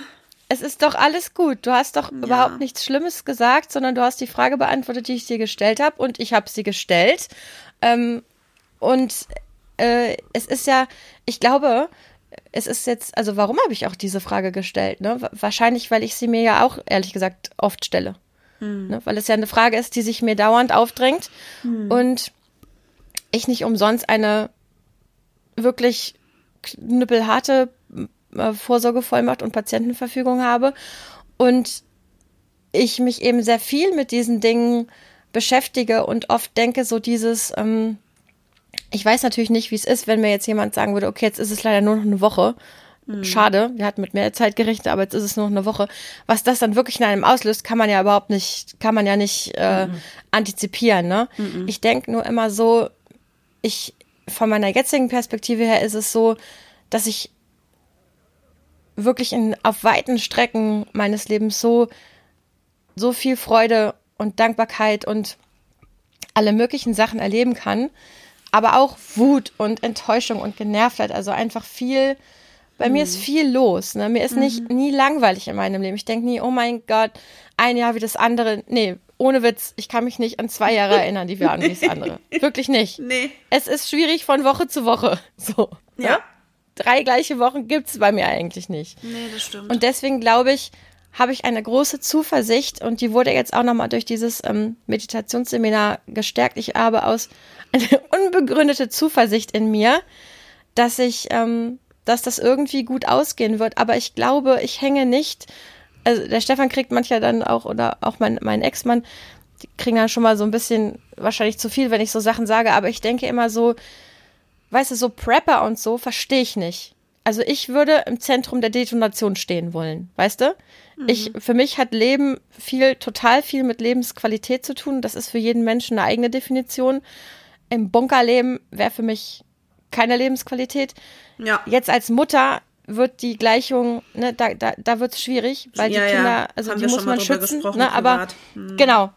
Es ist doch alles gut. Du hast doch ja. überhaupt nichts Schlimmes gesagt, sondern du hast die Frage beantwortet, die ich dir gestellt habe. Und ich habe sie gestellt. Ähm, und äh, es ist ja, ich glaube, es ist jetzt, also warum habe ich auch diese Frage gestellt? Ne? Wahrscheinlich, weil ich sie mir ja auch, ehrlich gesagt, oft stelle. Mhm. Ne? Weil es ja eine Frage ist, die sich mir dauernd aufdrängt. Mhm. Und ich nicht umsonst eine wirklich knüppelharte äh, Vorsorgevollmacht und Patientenverfügung habe. Und ich mich eben sehr viel mit diesen Dingen beschäftige und oft denke, so dieses, ähm, ich weiß natürlich nicht, wie es ist, wenn mir jetzt jemand sagen würde, okay, jetzt ist es leider nur noch eine Woche Mhm. Schade, wir hatten mit mehr Zeit gerechnet, aber jetzt ist es nur noch eine Woche. Was das dann wirklich in einem auslöst, kann man ja überhaupt nicht, kann man ja nicht äh, mhm. antizipieren. Ne? Mhm. Ich denke nur immer so, ich von meiner jetzigen Perspektive her ist es so, dass ich wirklich in, auf weiten Strecken meines Lebens so, so viel Freude und Dankbarkeit und alle möglichen Sachen erleben kann, aber auch Wut und Enttäuschung und Genervtheit, also einfach viel bei mhm. mir ist mhm. viel los. Ne? Mir ist mhm. nicht nie langweilig in meinem Leben. Ich denke nie, oh mein Gott, ein Jahr wie das andere. Nee, ohne Witz, ich kann mich nicht an zwei Jahre erinnern, die waren wie das andere. Wirklich nicht. Nee. Es ist schwierig von Woche zu Woche. So. Ne? Ja. Ne? Drei gleiche Wochen gibt es bei mir eigentlich nicht. Nee, das stimmt. Und deswegen glaube ich, habe ich eine große Zuversicht und die wurde jetzt auch nochmal durch dieses ähm, Meditationsseminar gestärkt. Ich habe aus eine unbegründete Zuversicht in mir, dass ich ähm, dass das irgendwie gut ausgehen wird. Aber ich glaube, ich hänge nicht. Also der Stefan kriegt manchmal dann auch, oder auch mein, mein Ex-Mann, die kriegen dann schon mal so ein bisschen wahrscheinlich zu viel, wenn ich so Sachen sage. Aber ich denke immer so, weißt du, so Prepper und so verstehe ich nicht. Also ich würde im Zentrum der Detonation stehen wollen, weißt du? Mhm. Ich, für mich hat Leben viel, total viel mit Lebensqualität zu tun. Das ist für jeden Menschen eine eigene Definition. Im Bunkerleben wäre für mich keine Lebensqualität. Ja. Jetzt als Mutter wird die Gleichung, ne, da, da, da wird es schwierig, weil ja, die Kinder, ja. also Haben die muss man schützen, ne, aber hm. genau.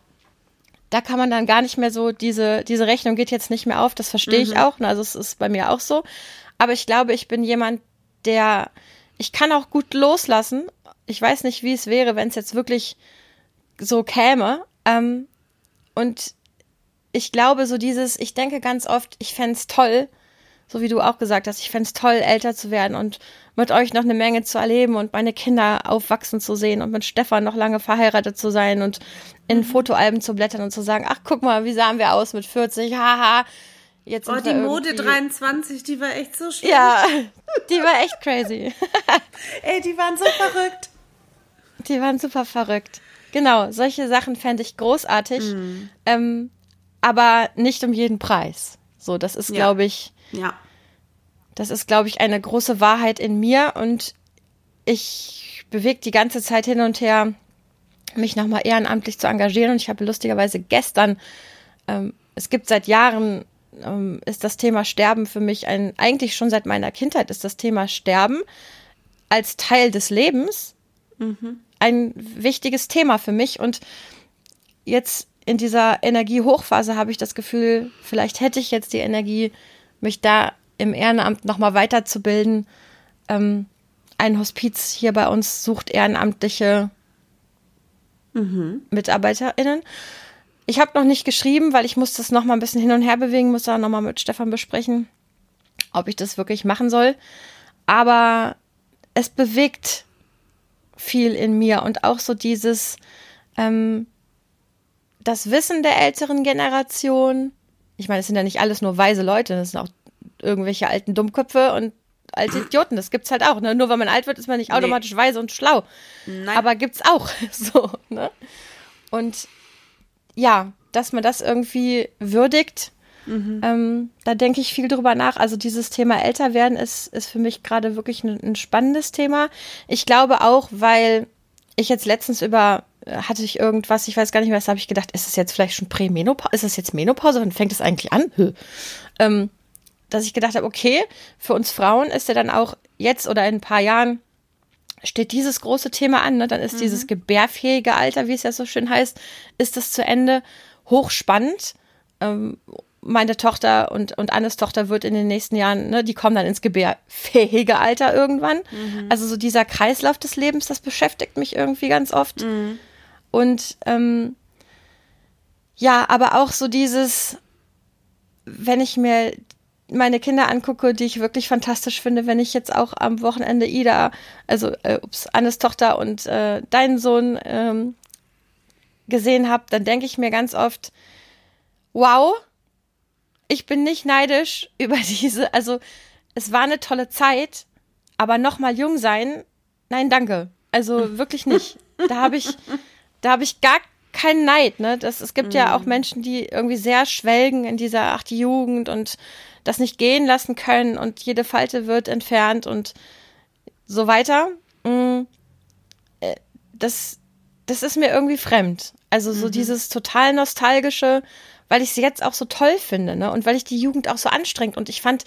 Da kann man dann gar nicht mehr so, diese, diese Rechnung geht jetzt nicht mehr auf, das verstehe mhm. ich auch, ne, also es ist bei mir auch so. Aber ich glaube, ich bin jemand, der, ich kann auch gut loslassen. Ich weiß nicht, wie es wäre, wenn es jetzt wirklich so käme. Ähm, und ich glaube, so dieses, ich denke ganz oft, ich fände es toll, so wie du auch gesagt hast, ich fände es toll, älter zu werden und mit euch noch eine Menge zu erleben und meine Kinder aufwachsen zu sehen und mit Stefan noch lange verheiratet zu sein und in mhm. Fotoalben zu blättern und zu sagen, ach, guck mal, wie sahen wir aus mit 40, haha. jetzt Oh, die Mode 23, die war echt so schön. Ja, die war echt crazy. Ey, die waren so verrückt. Die waren super verrückt. Genau, solche Sachen fände ich großartig, Mhm. ähm, aber nicht um jeden Preis. So, das ist, Ja. glaube ich, Ja. das ist, glaube ich, eine große Wahrheit in mir und ich bewege die ganze Zeit hin und her, mich nochmal ehrenamtlich zu engagieren und ich habe lustigerweise gestern, ähm, es gibt seit Jahren, ähm, ist das Thema Sterben für mich ein, eigentlich schon seit meiner Kindheit ist das Thema Sterben als Teil des Lebens ein wichtiges Thema für mich und jetzt in dieser Energiehochphase habe ich das Gefühl, vielleicht hätte ich jetzt die Energie, mich da im Ehrenamt nochmal weiterzubilden. Ähm, ein Hospiz hier bei uns sucht ehrenamtliche MitarbeiterInnen. Ich habe noch nicht geschrieben, weil ich muss das nochmal ein bisschen hin und her bewegen, muss da nochmal mit Stefan besprechen, ob ich das wirklich machen soll. Aber es bewegt viel in mir und auch so dieses, ähm, das Wissen der älteren Generation. Ich meine, es sind ja nicht alles nur weise Leute, das sind auch irgendwelche alten Dummköpfe und alte Idioten. Das gibt's halt auch. Ne? Nur weil man alt wird, ist man nicht automatisch weise und schlau. Nein. Aber gibt's auch so. Ne? Und ja, dass man das irgendwie würdigt, ähm, da denke ich viel drüber nach. Also dieses Thema älter werden ist, ist für mich gerade wirklich ein, ein spannendes Thema. Ich glaube auch, weil ich jetzt letztens über hatte ich irgendwas, ich weiß gar nicht mehr, was habe ich gedacht, ist es jetzt vielleicht schon Prämenopause? Ist es jetzt Menopause? Wann fängt es eigentlich an? Ähm, dass ich gedacht habe, okay, für uns Frauen ist ja dann auch jetzt oder in ein paar Jahren steht dieses große Thema an, ne? dann ist dieses gebärfähige Alter, wie es ja so schön heißt, ist das zu Ende hochspannend. Ähm, meine Tochter und, und Annes Tochter wird in den nächsten Jahren, ne, die kommen dann ins gebärfähige Alter irgendwann. Also so dieser Kreislauf des Lebens, das beschäftigt mich irgendwie ganz oft. Und ähm, ja, aber auch so dieses, wenn ich mir meine Kinder angucke, die ich wirklich fantastisch finde, wenn ich jetzt auch am Wochenende Ida, also äh, ups, Annes Tochter und äh, deinen Sohn ähm, gesehen habe, dann denke ich mir ganz oft, wow, ich bin nicht neidisch über diese, also es war eine tolle Zeit, aber nochmal jung sein, nein, danke. Also wirklich nicht. Da habe ich, da habe ich gar keinen Neid, ne? Das, es gibt ja auch Menschen, die irgendwie sehr schwelgen in dieser, ach, die Jugend und das nicht gehen lassen können und jede Falte wird entfernt und so weiter. Mm, äh, Das, das ist mir irgendwie fremd. Also so dieses total nostalgische, weil ich sie jetzt auch so toll finde, ne? Und weil ich die Jugend auch so anstrengend und ich fand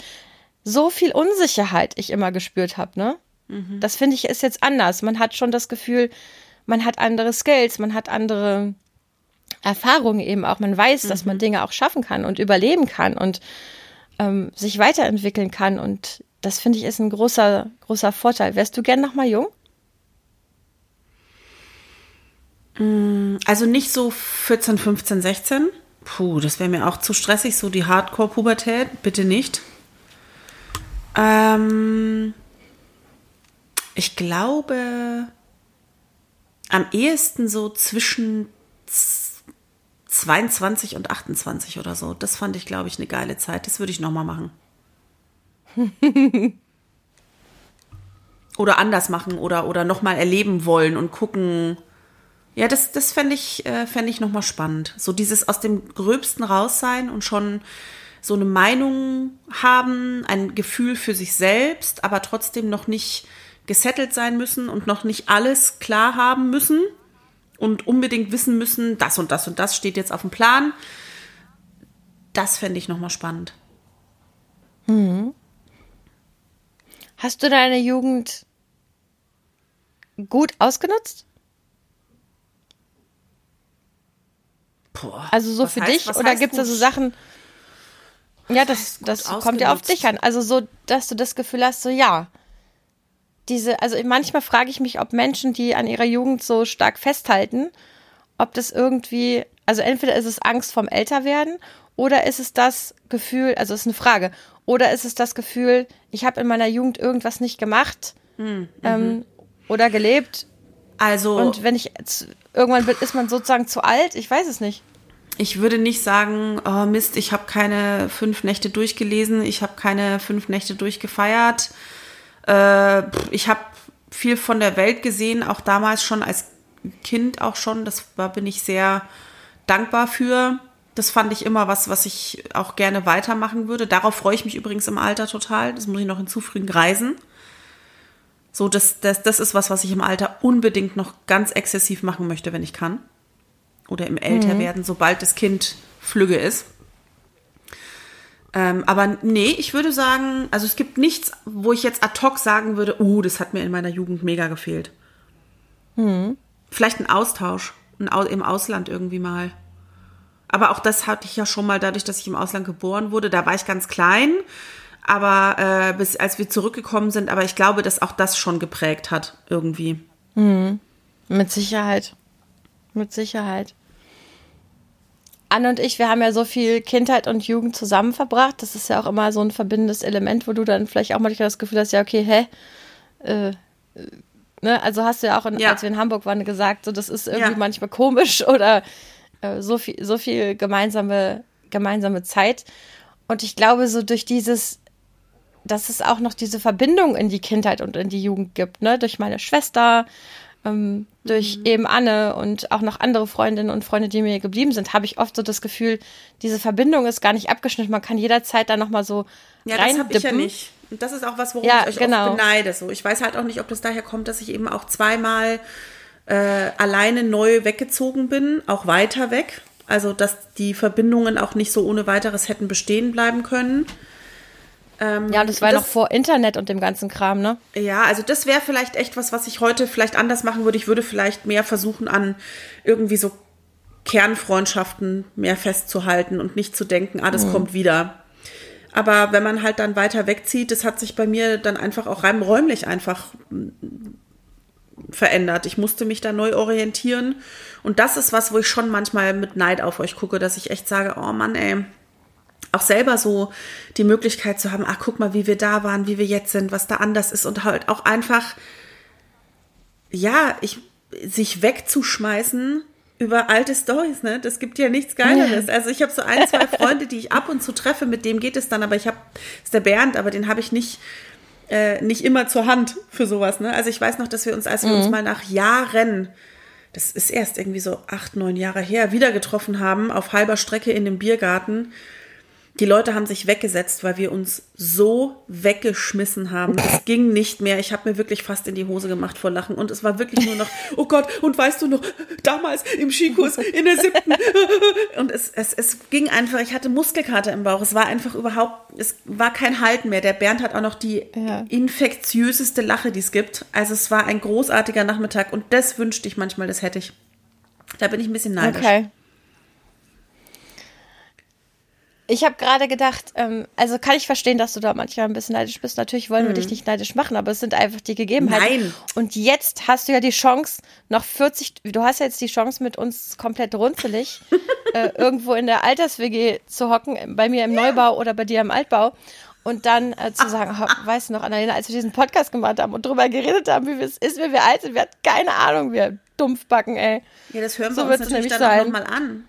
so viel Unsicherheit ich immer gespürt habe, ne? Das finde ich ist jetzt anders. Man hat schon das Gefühl, man hat andere Skills, man hat andere Erfahrungen eben auch. Man weiß, dass man Dinge auch schaffen kann und überleben kann und ähm, sich weiterentwickeln kann. Und das finde ich ist ein großer, großer Vorteil. Wärst du gern noch mal jung? Also nicht so 14, 15, 16. Puh, das wäre mir auch zu stressig, so die Hardcore-Pubertät. Bitte nicht. Ähm, ich glaube, am ehesten so zwischen z- 22 und 28 oder so. Das fand ich, glaube ich, eine geile Zeit. Das würde ich nochmal machen. oder anders machen oder, oder nochmal erleben wollen und gucken. Ja, das, das fände ich, äh, fänd ich nochmal spannend. So dieses aus dem Gröbsten raus sein und schon so eine Meinung haben, ein Gefühl für sich selbst, aber trotzdem noch nicht gesettelt sein müssen und noch nicht alles klar haben müssen und unbedingt wissen müssen, das und das und das steht jetzt auf dem Plan. Das fände ich nochmal spannend. Hast du deine Jugend gut ausgenutzt? Boah, Also so für heißt- dich oder gibt es da so Sachen? Ja, das, das kommt ja auf dich an. Also so, dass du das Gefühl hast, so ja. Diese, also manchmal frage ich mich, ob Menschen, die an ihrer Jugend so stark festhalten, ob das irgendwie, also entweder ist es Angst vom Älterwerden oder ist es das Gefühl, also ist eine Frage, oder ist es das Gefühl, ich habe in meiner Jugend irgendwas nicht gemacht Hm, ähm, mhm. oder gelebt Also, und wenn ich irgendwann wird, ist man sozusagen zu alt, ich weiß es nicht. ich würde nicht sagen, oh Mist, ich habe keine fünf Nächte durchgelesen, ich habe keine fünf Nächte durchgefeiert. Äh, ich habe viel von der Welt gesehen, auch damals schon als Kind auch schon. Das war, bin ich sehr dankbar für. Das fand ich immer was, was ich auch gerne weitermachen würde. Darauf freue ich mich übrigens im Alter total. Das muss ich noch hinzufügen, Reisen. So, das, das, das ist was, was ich im Alter unbedingt noch ganz exzessiv machen möchte, wenn ich kann. Oder im Älterwerden, mhm. sobald das Kind flügge ist. Ähm, aber nee, ich würde sagen, also es gibt nichts, wo ich jetzt ad hoc sagen würde, oh, das hat mir in meiner Jugend mega gefehlt. Mhm. Vielleicht ein Austausch ein, im Ausland irgendwie mal. Aber auch das hatte ich ja schon mal dadurch, dass ich im Ausland geboren wurde. Da war ich ganz klein, aber äh, bis als wir zurückgekommen sind, aber ich glaube, dass auch das schon geprägt hat irgendwie. Mhm. Mit Sicherheit. Mit Sicherheit. Anne und ich, wir haben ja so viel Kindheit und Jugend zusammen verbracht. Das ist ja auch immer so ein verbindendes Element, wo du dann vielleicht auch manchmal das Gefühl hast, ja, okay, hä? Äh, äh, ne? Also hast du ja auch, in, ja. als wir in Hamburg waren, gesagt, so das ist irgendwie ja. manchmal komisch oder äh, so viel, so viel gemeinsame, gemeinsame Zeit. Und ich glaube, so durch dieses, dass es auch noch diese Verbindung in die Kindheit und in die Jugend gibt, ne? Durch meine Schwester, ähm, durch mhm. eben Anne und auch noch andere Freundinnen und Freunde, die mir geblieben sind, habe ich oft so das Gefühl, diese Verbindung ist gar nicht abgeschnitten. Man kann jederzeit da nochmal so Ja, das habe ich ja nicht. Und das ist auch was, worum ja, ich euch genau. oft beneide. So. Ich weiß halt auch nicht, ob das daher kommt, dass ich eben auch zweimal äh, alleine neu weggezogen bin, auch weiter weg. Also, dass die Verbindungen auch nicht so ohne weiteres hätten bestehen bleiben können. Ähm, ja, das war das, noch vor Internet und dem ganzen Kram, ne? Ja, also das wäre vielleicht echt was, was ich heute vielleicht anders machen würde. Ich würde vielleicht mehr versuchen, an irgendwie so Kernfreundschaften mehr festzuhalten und nicht zu denken, ah, das mhm. kommt wieder. Aber wenn man halt dann weiter wegzieht, das hat sich bei mir dann einfach auch rein räumlich einfach verändert. Ich musste mich da neu orientieren. Und das ist was, wo ich schon manchmal mit Neid auf euch gucke, dass ich echt sage, oh Mann, ey, auch selber so die Möglichkeit zu haben, ach, guck mal, wie wir da waren, wie wir jetzt sind, was da anders ist und halt auch einfach, ja, ich, sich wegzuschmeißen über alte Stories, ne? Das gibt ja nichts Geileres. Also ich habe so ein, zwei Freunde, die ich ab und zu treffe, mit dem geht es dann, aber ich habe, ist der Bernd, aber den habe ich nicht, äh, nicht immer zur Hand für sowas, ne? Also ich weiß noch, dass wir uns, als wir mhm. uns mal nach Jahren das ist erst irgendwie so acht, neun Jahre her, wieder getroffen haben auf halber Strecke in dem Biergarten die Leute haben sich weggesetzt, weil wir uns so weggeschmissen haben. Es ging nicht mehr. Ich habe mir wirklich fast in die Hose gemacht vor Lachen. Und es war wirklich nur noch, oh Gott, und weißt du noch, damals im Skikurs in der siebten. Und es, es, es ging einfach, ich hatte Muskelkater im Bauch. Es war einfach überhaupt, es war kein Halten mehr. Der Bernd hat auch noch die ja. infektiöseste Lache, die es gibt. Also es war ein großartiger Nachmittag. Und das wünschte ich manchmal, das hätte ich. Da bin ich ein bisschen neidisch. Okay. Ich habe gerade gedacht, ähm, also kann ich verstehen, dass du da manchmal ein bisschen neidisch bist. Natürlich wollen wir dich mhm. nicht neidisch machen, aber es sind einfach die Gegebenheiten. Nein. Und jetzt hast du ja die Chance, noch 40, du hast ja jetzt die Chance, mit uns komplett runzelig äh, irgendwo in der Alters-WG zu hocken, bei mir im ja. Neubau oder bei dir im Altbau. Und dann äh, zu sagen, oh, weißt du noch, Annalena, als wir diesen Podcast gemacht haben und drüber geredet haben, wie es ist, wenn wir alt sind, wir hatten keine Ahnung, wir Dumpfbacken, ey. Ja, das hören wir so uns natürlich dann sein. auch nochmal an.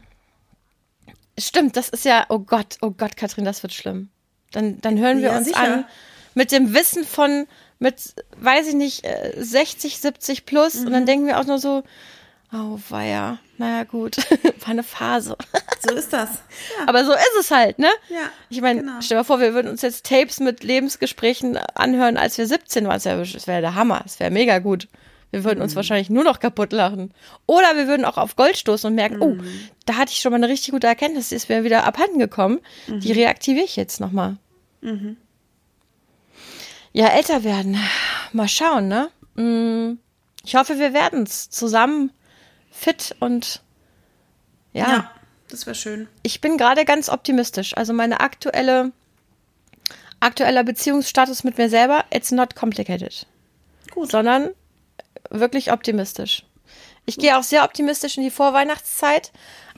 Stimmt, das ist ja, oh Gott, oh Gott, Katrin, das wird schlimm. Dann, dann hören wir ja, uns sicher. an mit dem Wissen von, mit, weiß ich nicht, 60, äh, 70 plus mhm. und dann mhm. denken wir auch nur so, oh weia, naja gut, war eine Phase. So ist das. Ja. Aber so ist es halt, ne? Ja. Ich meine, genau. stell dir mal vor, wir würden uns jetzt Tapes mit Lebensgesprächen anhören, als wir 17 waren. Das wäre der Hammer, das wäre mega gut. Wir würden uns mhm. wahrscheinlich nur noch kaputt lachen. Oder wir würden auch auf Gold stoßen und merken, oh, mhm. oh, da hatte ich schon mal eine richtig gute Erkenntnis, die ist mir wieder abhanden gekommen. Mhm. Die reaktiviere ich jetzt nochmal. Mhm. Ja, älter werden. Mal schauen, ne? Mm, ich hoffe, wir werden es zusammen fit und ja. Ja, das wäre schön. Ich bin gerade ganz optimistisch. Also meine aktuelle aktueller Beziehungsstatus mit mir selber, it's not complicated. Gut. Sondern wirklich optimistisch. Ich gehe auch sehr optimistisch in die Vorweihnachtszeit.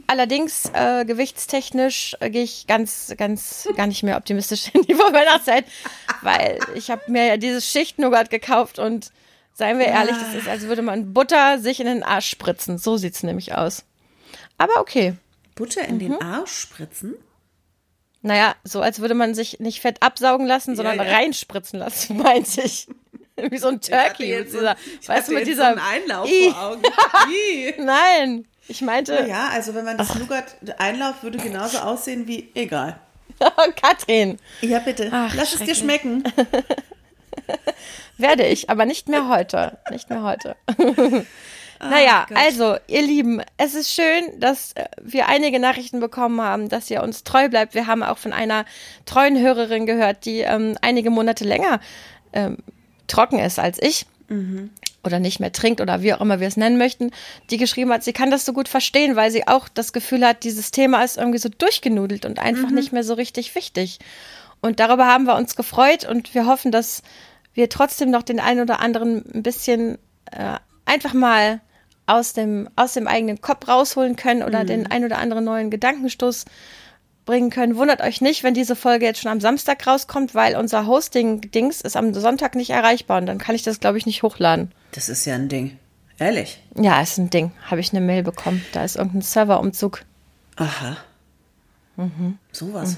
Allerdings äh, gewichtstechnisch äh, gehe ich ganz, ganz gar nicht mehr optimistisch in die Vorweihnachtszeit, weil ich habe mir ja dieses Schichtnougat gekauft und seien wir ehrlich, das ist, als würde man Butter sich in den Arsch spritzen. So sieht's nämlich aus. Aber okay. Butter in den Arsch spritzen? Naja, so als würde man sich nicht Fett absaugen lassen, sondern ja. reinspritzen lassen, meinte ich. Wie so ein Turkey mit so, dieser, ich weißt du, mit jetzt dieser. so Einlauf vor Augen. Nein, ich meinte, ja, also wenn man das Nougat-Einlauf würde genauso aussehen wie, egal. Katrin, Ja, bitte. Ach, Lass es dir schmecken. werde ich, aber nicht mehr heute. Nicht mehr heute. naja, Gott. also, ihr Lieben, es ist schön, dass äh, wir einige Nachrichten bekommen haben, dass ihr uns treu bleibt. Wir haben auch von einer treuen Hörerin gehört, die ähm, einige Monate länger ähm, trocken ist als ich. Oder nicht mehr trinkt oder wie auch immer wir es nennen möchten, die geschrieben hat, sie kann das so gut verstehen, weil sie auch das Gefühl hat, dieses Thema ist irgendwie so durchgenudelt und einfach nicht mehr so richtig wichtig. Und darüber haben wir uns gefreut und wir hoffen, dass wir trotzdem noch den einen oder anderen ein bisschen äh, einfach mal aus dem, aus dem eigenen Kopf rausholen können oder den einen oder anderen neuen Gedankenstoß bringen können. Wundert euch nicht, wenn diese Folge jetzt schon am Samstag rauskommt, weil unser Hosting-Dings ist am Sonntag nicht erreichbar und dann kann ich das, glaube ich, nicht hochladen. Das ist ja ein Ding. Ehrlich. Ja, ist ein Ding. Habe ich eine Mail bekommen. Da ist irgendein Serverumzug. Aha. Mhm. Sowas.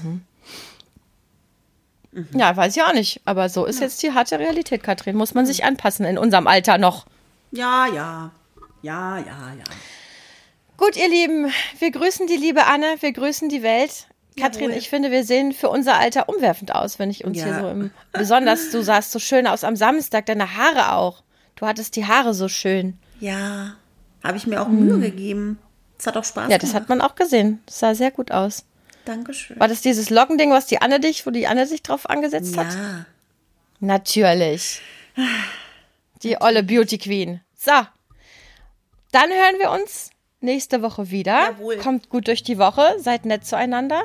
Ja, weiß ich auch nicht. Aber so ist jetzt die harte Realität, Katrin. Muss man sich anpassen in unserem Alter noch. Ja, ja. Ja, ja, ja. Gut, ihr Lieben, wir grüßen die liebe Anne, wir grüßen die Welt. Katrin, ich finde, wir sehen für unser Alter umwerfend aus, wenn ich uns Ja. hier so im. Besonders, du sahst so schön aus am Samstag, deine Haare auch. Du hattest die Haare so schön. Ja. Habe ich mir auch Mühe gegeben. Es hat auch Spaß Mhm. Ja, das gemacht. hat man auch gesehen. Das sah sehr gut aus. Dankeschön. War das dieses Lockending, was die Anne dich, wo die Anne sich drauf angesetzt hat? Ja. Natürlich. Die olle Beauty Queen. So. Dann hören wir uns nächste Woche wieder. Jawohl. Kommt gut durch die Woche, seid nett zueinander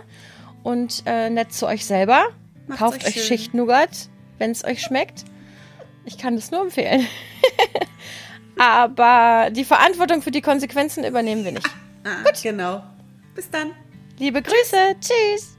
und äh, nett zu euch selber. Macht's Kauft euch euch. Schichtnougat, wenn es euch schmeckt. Ich kann das nur empfehlen. Aber die Verantwortung für die Konsequenzen übernehmen wir nicht. Ah, genau. Bis dann. Liebe Grüße. Tschüss.